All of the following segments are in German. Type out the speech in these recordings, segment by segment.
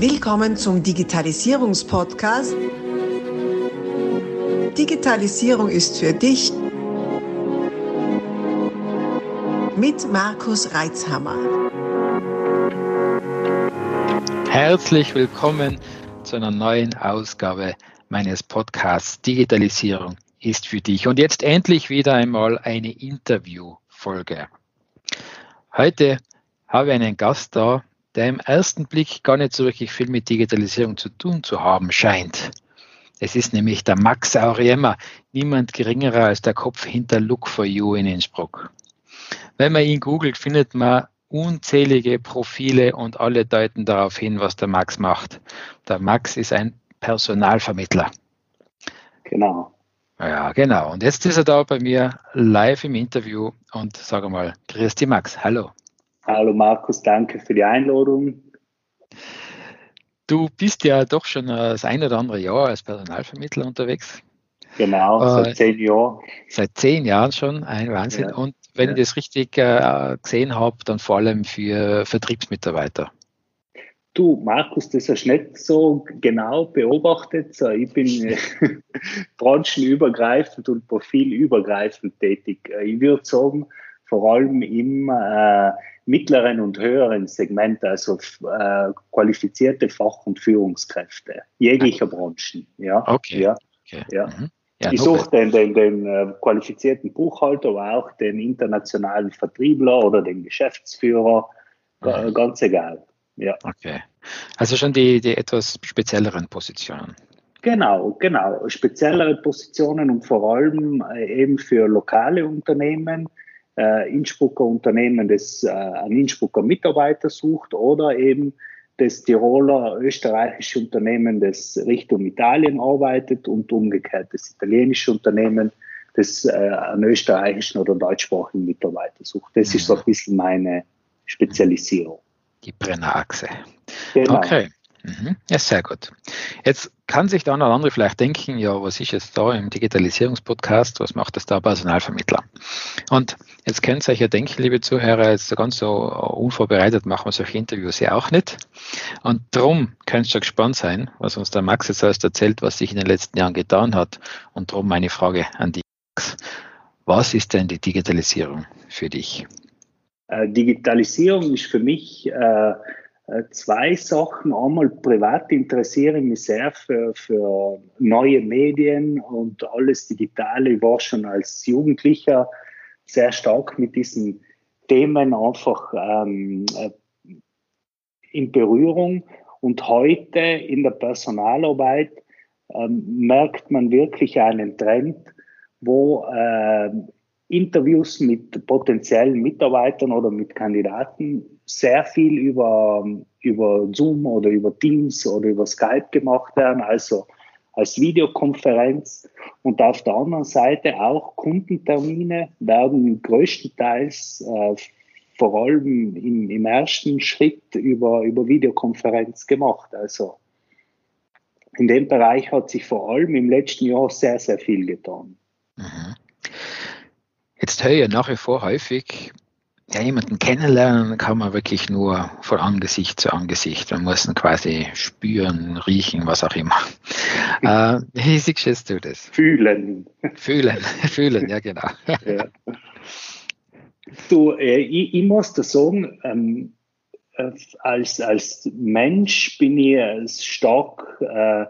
Willkommen zum Digitalisierungspodcast. Digitalisierung ist für dich mit Markus Reitzhammer. Herzlich willkommen zu einer neuen Ausgabe meines Podcasts Digitalisierung ist für dich. Und jetzt endlich wieder einmal eine Interviewfolge. Heute habe ich einen Gast da, der im ersten Blick gar nicht so wirklich viel mit Digitalisierung zu tun zu haben scheint. Es ist nämlich der Max Auriemmer, niemand geringerer als der Kopf hinter Look for You in Innsbruck. Wenn man ihn googelt, findet man unzählige Profile und alle deuten darauf hin, was der Max macht. Der Max ist ein Personalvermittler. Genau. Ja, genau. Und jetzt ist er da bei mir live im Interview und sage mal, grüß dich Max, hallo. Hallo Markus, danke für die Einladung. Du bist ja doch schon das ein oder andere Jahr als Personalvermittler unterwegs. Genau, äh, seit zehn Jahren. Seit zehn Jahren schon, ein Wahnsinn. Ja. Und wenn ja. ich das richtig äh, gesehen habe, dann vor allem für Vertriebsmitarbeiter. Du, Markus, das hast du nicht so genau beobachtet. Ich bin branchenübergreifend und profilübergreifend tätig. Ich würde sagen, vor allem im äh, mittleren und höheren Segment, also äh, qualifizierte Fach- und Führungskräfte jeglicher Branchen. Ja, okay. Ja, okay. ja. Mhm. Ja, ich suche den, den, den äh, qualifizierten Buchhalter, aber auch den internationalen Vertriebler oder den Geschäftsführer, mhm. ganz egal. Ja. Okay. Also schon die, die etwas spezielleren Positionen. Genau, genau. Speziellere Positionen und vor allem äh, eben für lokale Unternehmen, äh, Innsbrucker Unternehmen, das äh, einen Innsbrucker Mitarbeiter sucht oder eben das Tiroler österreichische Unternehmen, das Richtung Italien arbeitet und umgekehrt das italienische Unternehmen, das äh, einen österreichischen oder deutschsprachigen Mitarbeiter sucht. Das mhm. ist so ein bisschen meine Spezialisierung. Die Brennerachse. Genau. Okay. Mhm. Ja, sehr gut. Jetzt kann sich der eine oder andere vielleicht denken, ja, was ist jetzt da im Digitalisierungspodcast, was macht das da Personalvermittler? Und jetzt könnt ihr euch ja denken, liebe Zuhörer, jetzt ganz so unvorbereitet machen wir solche Interviews ja auch nicht. Und darum könnt ihr gespannt sein, was uns der Max jetzt erst erzählt, was sich in den letzten Jahren getan hat. Und darum meine Frage an dich, Max. Was ist denn die Digitalisierung für dich? Äh, Digitalisierung ist für mich äh, zwei Sachen. Einmal privat interessiere ich mich sehr für, für neue Medien und alles Digitale. Ich war schon als Jugendlicher sehr stark mit diesen Themen einfach ähm, äh, in Berührung. Und heute in der Personalarbeit ähm, merkt man wirklich einen Trend, wo äh, Interviews mit potenziellen Mitarbeitern oder mit Kandidaten sehr viel über, über Zoom oder über Teams oder über Skype gemacht werden, also als Videokonferenz. Und auf der anderen Seite auch Kundentermine werden größtenteils äh, vor allem im, im ersten Schritt über, über Videokonferenz gemacht. Also in dem Bereich hat sich vor allem im letzten Jahr sehr, sehr viel getan. Mhm. Jetzt höre ich nach wie vor häufig, ja, jemanden kennenlernen kann man wirklich nur von Angesicht zu Angesicht. Man muss ihn quasi spüren, riechen, was auch immer. äh, wie siehst du das? Fühlen. Fühlen, fühlen, ja genau. Ja. Du, äh, ich, ich, muss da sagen, ähm, äh, als, als Mensch bin ich stark äh, äh,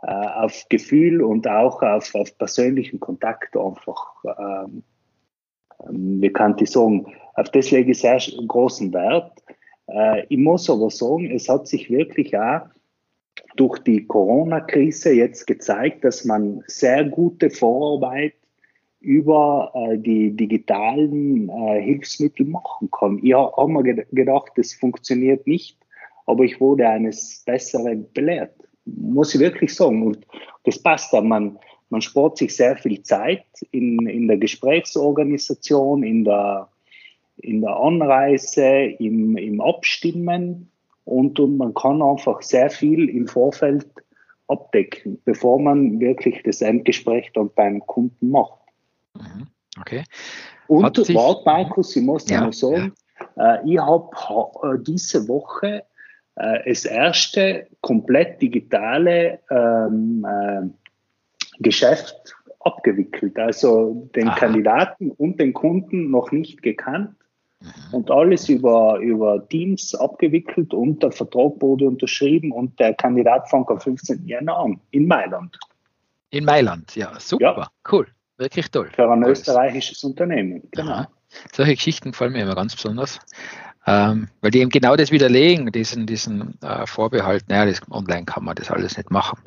auf Gefühl und auch auf, auf persönlichen Kontakt einfach ähm, wie kann ich sagen, auf das lege ich sehr großen Wert. Äh, ich muss aber sagen, es hat sich wirklich auch durch die Corona-Krise jetzt gezeigt, dass man sehr gute Vorarbeit über äh, die digitalen äh, Hilfsmittel machen kann. Ich habe mir gedacht, das funktioniert nicht, aber ich wurde eines Besseren belehrt. Muss ich wirklich sagen. Und das passt da. Man, man spart sich sehr viel Zeit in, in der Gesprächsorganisation, in der, in der Anreise, im, im Abstimmen und, und man kann einfach sehr viel im Vorfeld abdecken, bevor man wirklich das Endgespräch dann beim Kunden macht. Mhm. Okay. Und warte, Markus, ich muss ja, noch sagen, ja. äh, ich habe äh, diese Woche äh, das erste komplett digitale ähm, äh, Geschäft abgewickelt. Also den Aha. Kandidaten und den Kunden noch nicht gekannt mhm. und alles über, über Teams abgewickelt und der Vertrag wurde unterschrieben und der Kandidat fängt am 15. Januar an in Mailand. In Mailand, ja, super, ja. cool, wirklich toll. Für ein österreichisches Unternehmen, genau. Aha. Solche Geschichten gefallen mir immer ganz besonders. Ähm, weil die eben genau das widerlegen, diesen, diesen äh, Vorbehalt, naja, das, online kann man das alles nicht machen.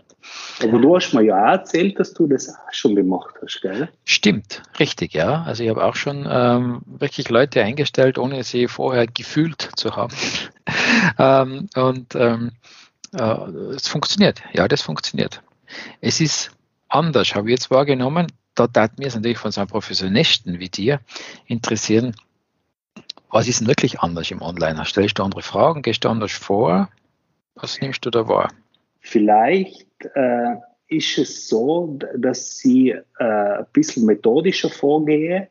Aber du hast mir ja auch erzählt, dass du das auch schon gemacht hast, gell? Stimmt, richtig, ja. Also ich habe auch schon ähm, wirklich Leute eingestellt, ohne sie vorher gefühlt zu haben. ähm, und ähm, äh, es funktioniert, ja, das funktioniert. Es ist anders, habe ich jetzt wahrgenommen. Da tat mir es natürlich von so einem Professionisten wie dir interessieren, was ist denn wirklich anders im Online? Stellst du andere Fragen? Gehst du anders vor? Was nimmst du da wahr? Vielleicht äh, ist es so, dass ich äh, ein bisschen methodischer vorgehe,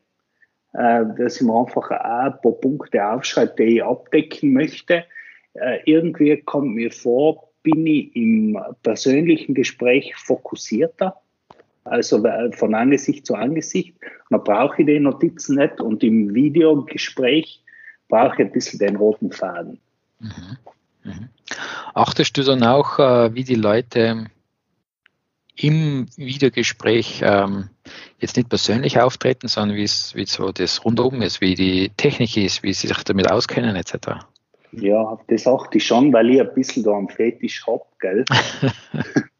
äh, dass ich mir einfach ein paar Punkte aufschreibe, die ich abdecken möchte. Äh, irgendwie kommt mir vor, bin ich im persönlichen Gespräch fokussierter. Also von Angesicht zu Angesicht. Man braucht die Notizen nicht und im Videogespräch brauche ich ein bisschen den roten Faden. Mhm. Mhm. Achtest du dann auch, äh, wie die Leute im Videogespräch ähm, jetzt nicht persönlich auftreten, sondern wie es wie so das rundum ist, wie die Technik ist, wie sie sich damit auskennen etc. Ja, das achte ich schon, weil ich ein bisschen da am Fetisch habe, gell?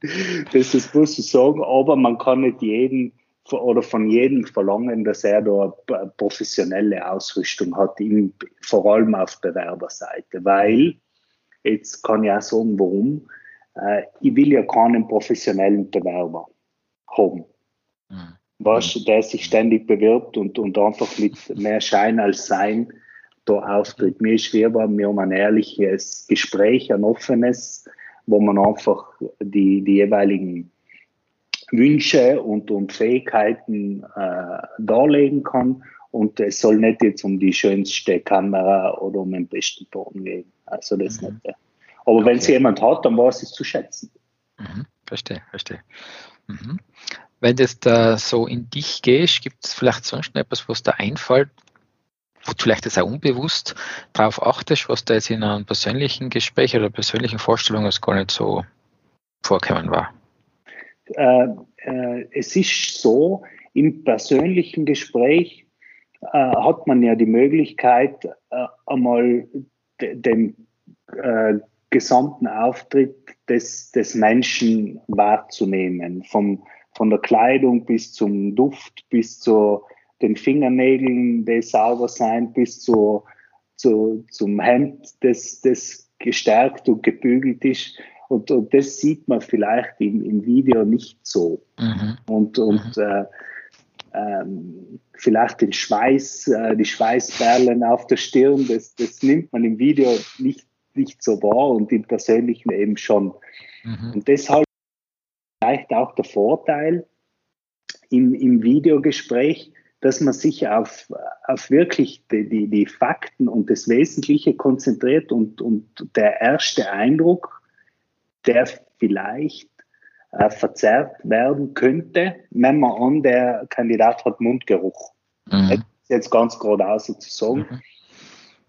das ist, muss ich sagen, aber man kann nicht jeden oder von jedem verlangen, dass er da eine professionelle Ausrüstung hat, vor allem auf Bewerberseite, weil, jetzt kann ich auch sagen, warum, äh, ich will ja keinen professionellen Bewerber haben. Mhm. Was, der sich ständig bewirbt und, und einfach mit mehr Schein als Sein da auftritt. Mir ist lieber, wir haben ein ehrliches Gespräch, ein offenes, wo man einfach die, die jeweiligen Wünsche und, und Fähigkeiten äh, darlegen kann. Und es soll nicht jetzt um die schönste Kamera oder um den besten Ton gehen. Also das mhm. nicht. Aber okay. wenn es jemand hat, dann weiß es zu schätzen. Mhm. Verstehe, verstehe. Mhm. Wenn das da so in dich gehst, gibt es vielleicht sonst noch etwas, was da einfällt, wo du vielleicht das auch unbewusst darauf achtest, was da jetzt in einem persönlichen Gespräch oder persönlichen Vorstellung gar nicht so vorkommen war? äh, äh, es ist so, im persönlichen Gespräch hat man ja die Möglichkeit, äh, einmal den äh, gesamten Auftritt des, des Menschen wahrzunehmen. Vom, von der Kleidung bis zum Duft, bis zu den Fingernägeln, die sauber sein, bis zu, zu, zum Hemd, das, das gestärkt und gebügelt ist. Und, und das sieht man vielleicht im, im Video nicht so. Mhm. Und, und mhm. äh, ähm, vielleicht den Schweiß, äh, die Schweißperlen auf der Stirn, das, das nimmt man im Video nicht, nicht so wahr und im Persönlichen eben schon. Mhm. Und deshalb vielleicht auch der Vorteil im, im Videogespräch, dass man sich auf, auf wirklich die, die, die Fakten und das Wesentliche konzentriert und, und der erste Eindruck der vielleicht äh, verzerrt werden könnte, wenn man an, der Kandidat hat Mundgeruch. Mhm. Das ist jetzt ganz geradeaus zu sagen. Mhm.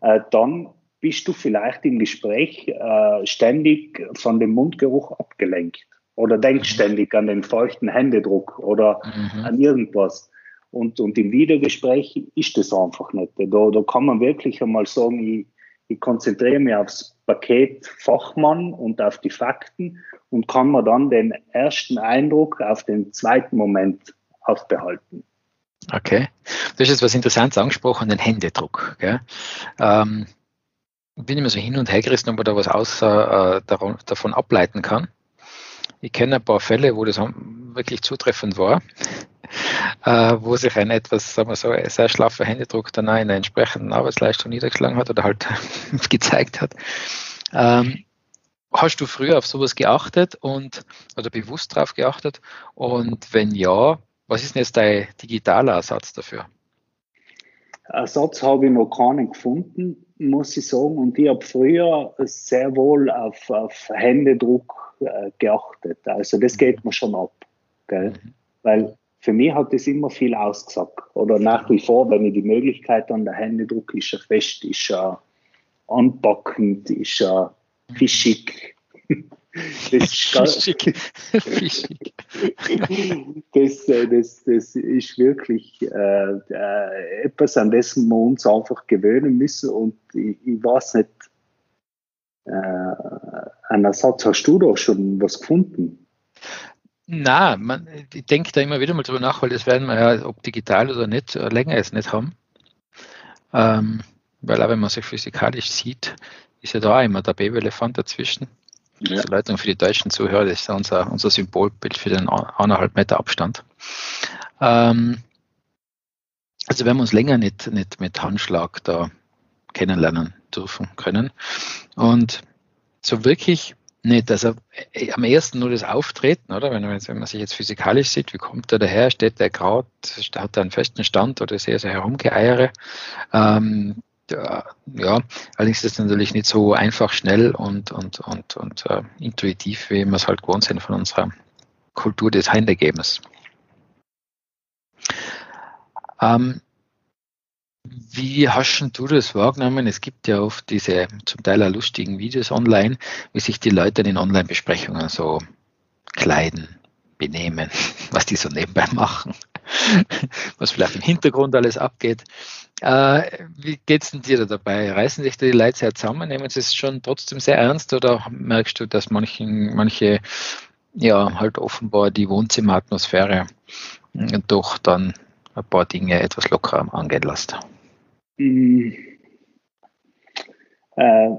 Äh, dann bist du vielleicht im Gespräch äh, ständig von dem Mundgeruch abgelenkt oder denkst mhm. ständig an den feuchten Händedruck oder mhm. an irgendwas. Und, und im Videogespräch ist das einfach nicht. Da, da kann man wirklich einmal sagen, ich, ich konzentriere mich aufs Paket Fachmann und auf die Fakten und kann mir dann den ersten Eindruck auf den zweiten Moment aufbehalten. Okay. Du hast jetzt was Interessantes angesprochen, den Händedruck. Gell? Ähm, bin immer so hin und her gerissen, ob man da was außer, äh, davon ableiten kann. Ich kenne ein paar Fälle, wo das wirklich zutreffend war äh, wo sich ein etwas, sagen wir so, sehr schlaffer Händedruck dann auch in der entsprechenden Arbeitsleistung niedergeschlagen hat oder halt gezeigt hat. Ähm, hast du früher auf sowas geachtet und oder bewusst darauf geachtet? Und wenn ja, was ist denn jetzt dein digitaler Ersatz dafür? Ersatz habe ich noch keinen gefunden. muss ich sagen, und ich habe früher sehr wohl auf, auf Händedruck äh, geachtet. Also das geht mir schon ab. Gell? Mhm. Weil für mich hat das immer viel ausgesagt. Oder nach wie vor, wenn ich die Möglichkeit an der Händedruck ist er fest, ist er anpackend, ist er fischig. Das ist fischig. fischig. das, äh, das, das ist wirklich äh, äh, etwas, an das wir uns einfach gewöhnen müssen. Und ich, ich weiß nicht, äh, einen Ersatz hast du da schon was gefunden? Na, man, ich denke da immer wieder mal drüber nach, weil das werden wir ja, ob digital oder nicht, äh, länger jetzt nicht haben. Ähm, weil auch wenn man sich physikalisch sieht, ist ja da immer der Babelefant dazwischen. Ja. Zur Leitung für die deutschen Zuhörer, das ist unser, unser Symbolbild für den anderthalb Meter Abstand. Ähm, also wenn wir uns länger nicht, nicht mit Handschlag da kennenlernen dürfen können. Und so wirklich nicht. Also äh, am ersten nur das Auftreten, oder? Wenn man, wenn man sich jetzt physikalisch sieht, wie kommt er daher? Steht der gerade, hat er einen festen Stand oder ist er so herumgeeiere? Ähm, ja, allerdings ist es natürlich nicht so einfach, schnell und, und, und, und uh, intuitiv, wie wir es halt gewohnt sind von unserer Kultur des Händegebens. Ähm, wie hast du das wahrgenommen? Es gibt ja oft diese zum Teil auch lustigen Videos online, wie sich die Leute in Online-Besprechungen so kleiden, benehmen, was die so nebenbei machen, was vielleicht im Hintergrund alles abgeht. Äh, wie geht es denn dir da dabei? Reißen sich die Leute sehr zusammen? Nehmen sie es schon trotzdem sehr ernst oder merkst du, dass manchen, manche ja halt offenbar die Wohnzimmeratmosphäre doch dann ein paar Dinge etwas lockerer angehen lässt? Mm. Äh,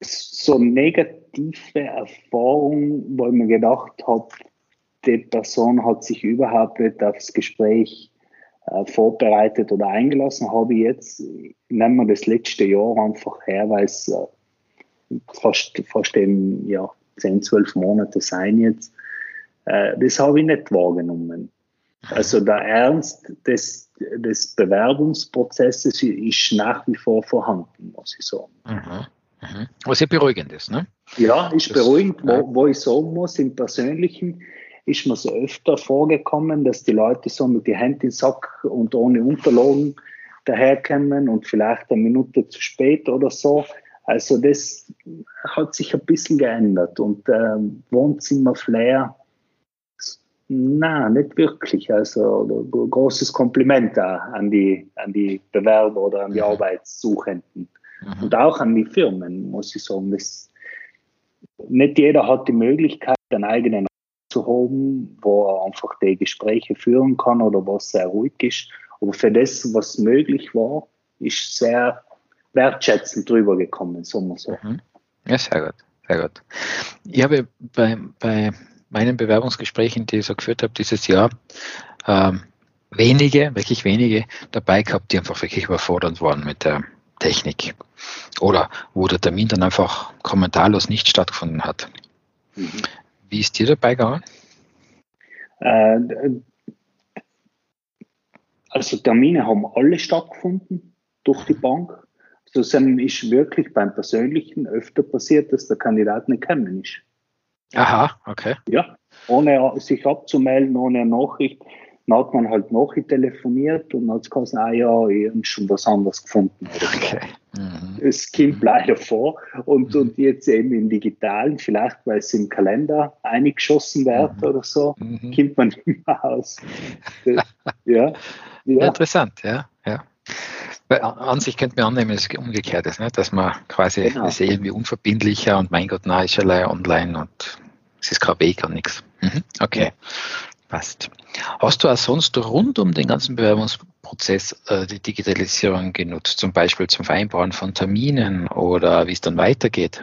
so negative Erfahrung, wo ich mir gedacht habe, die Person hat sich überhaupt nicht aufs Gespräch äh, vorbereitet oder eingelassen, habe ich jetzt, nehmen wir das letzte Jahr einfach her, weil es äh, fast, fast eben, ja, 10, 12 Monate sein jetzt. Äh, das habe ich nicht wahrgenommen. Also der Ernst des, des Bewerbungsprozesses ist nach wie vor vorhanden, muss ich sagen. Mhm. Mhm. Was ja beruhigend ist, ne? Ja, ist das, beruhigend, wo, wo ich sagen muss, im Persönlichen ist mir so öfter vorgekommen, dass die Leute so mit die Hände im Sack und ohne Unterlagen daherkommen und vielleicht eine Minute zu spät oder so. Also das hat sich ein bisschen geändert und äh, Wohnzimmer-Flair Nein, nicht wirklich. Also großes Kompliment an die, an die Bewerber oder an die mhm. Arbeitssuchenden. Mhm. Und auch an die Firmen, muss ich sagen. Das, nicht jeder hat die Möglichkeit, einen eigenen zu haben, wo er einfach die Gespräche führen kann oder was sehr ruhig ist. Aber für das, was möglich war, ist sehr wertschätzend drüber gekommen, so muss man sagen. Ja, sehr gut, sehr gut. Ich habe bei, bei meinen Bewerbungsgesprächen, die ich so geführt habe dieses Jahr, ähm, wenige, wirklich wenige dabei gehabt, die einfach wirklich überfordert waren mit der Technik. Oder wo der Termin dann einfach kommentarlos nicht stattgefunden hat. Mhm. Wie ist dir dabei gegangen? Äh, also Termine haben alle stattgefunden durch die Bank. Also es ist wirklich beim Persönlichen öfter passiert, dass der Kandidat nicht gekommen ist. Aha, okay. Ja, ohne sich abzumelden, ohne eine Nachricht. Dann hat man halt telefoniert und hat gesagt, ah ja, ich habe schon was anderes gefunden. Okay. Mhm. Es kommt leider vor. Und, mhm. und jetzt eben im Digitalen, vielleicht weil es im Kalender eingeschossen wird mhm. oder so, mhm. kommt man immer aus. ja. ja. Interessant, ja. ja. An sich könnte man annehmen, dass es umgekehrt ist, ne? dass man quasi genau. ist irgendwie unverbindlicher und mein Gott, na, ist ja online und es ist kein Weg und nichts. Mhm. Okay, passt. Hast du auch sonst rund um den ganzen Bewerbungsprozess äh, die Digitalisierung genutzt, zum Beispiel zum Vereinbaren von Terminen oder wie es dann weitergeht?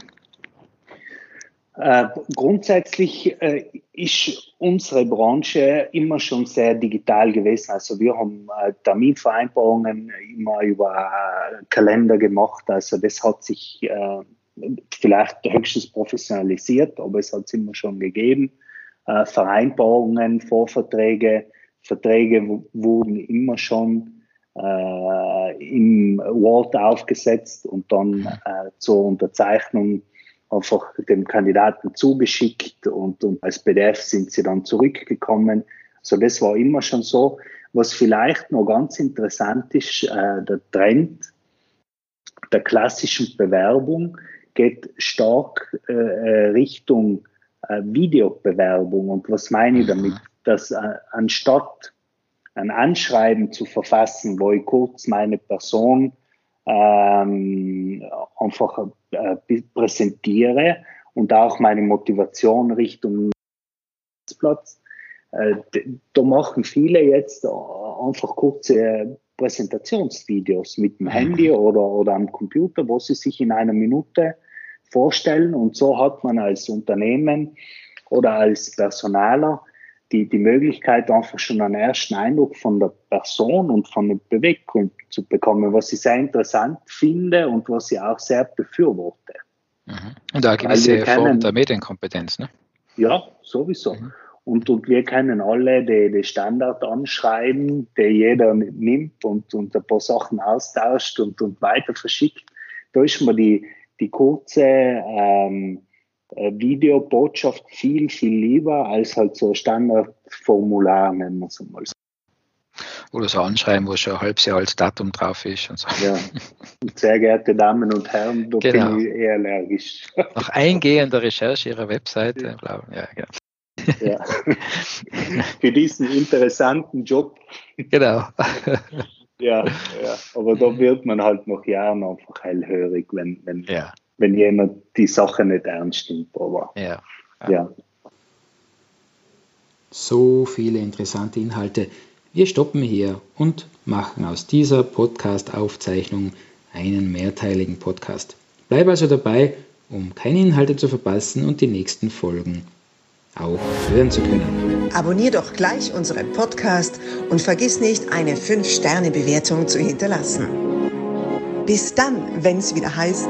Äh, grundsätzlich äh, ist unsere Branche immer schon sehr digital gewesen. Also wir haben äh, Terminvereinbarungen immer über äh, Kalender gemacht. Also das hat sich äh, vielleicht höchstens professionalisiert, aber es hat es immer schon gegeben. Vereinbarungen, Vorverträge, Verträge wurden immer schon äh, im Word aufgesetzt und dann äh, zur Unterzeichnung einfach dem Kandidaten zugeschickt und, und als PDF sind sie dann zurückgekommen. So, das war immer schon so. Was vielleicht noch ganz interessant ist, äh, der Trend der klassischen Bewerbung geht stark äh, äh Richtung äh, Videobewerbung. Und was meine ich damit? Dass äh, anstatt ein Anschreiben zu verfassen, wo ich kurz meine Person ähm, einfach äh, präsentiere und auch meine Motivation Richtung Platz. Äh, da machen viele jetzt einfach kurze Präsentationsvideos mit dem mhm. Handy oder, oder am Computer, wo sie sich in einer Minute vorstellen. Und so hat man als Unternehmen oder als Personaler die, die Möglichkeit, einfach schon einen ersten Eindruck von der Person und von dem Beweggrund zu bekommen, was ich sehr interessant finde und was ich auch sehr befürworte. Mhm. Und eine gewisse Form kennen, der Medienkompetenz, ne? Ja, sowieso. Mhm. Und, und wir kennen alle die, die Standard anschreiben, die jeder nimmt und, und ein paar Sachen austauscht und, und weiter verschickt. Da ist mir die, die kurze ähm, äh, Videobotschaft viel, viel lieber als halt so Standardformular, nennen wir es mal so. Oder so anschreiben, wo schon ein halbes Jahr als Datum drauf ist und so. Ja, sehr geehrte Damen und Herren, da genau. bin ich eher allergisch. Nach eingehender Recherche Ihrer Webseite, ja, ja genau. Ja. Für diesen interessanten Job. Genau. Ja, ja, aber da wird man halt noch Jahren einfach hellhörig, wenn, wenn, ja wenn jemand die Sache nicht ernst nimmt. Aber ja. ja. ja. So viele interessante Inhalte. Wir stoppen hier und machen aus dieser Podcast-Aufzeichnung einen mehrteiligen Podcast. Bleib also dabei, um keine Inhalte zu verpassen und die nächsten Folgen auch hören zu können. Abonnier doch gleich unseren Podcast und vergiss nicht, eine 5-Sterne-Bewertung zu hinterlassen. Bis dann, wenn es wieder heißt,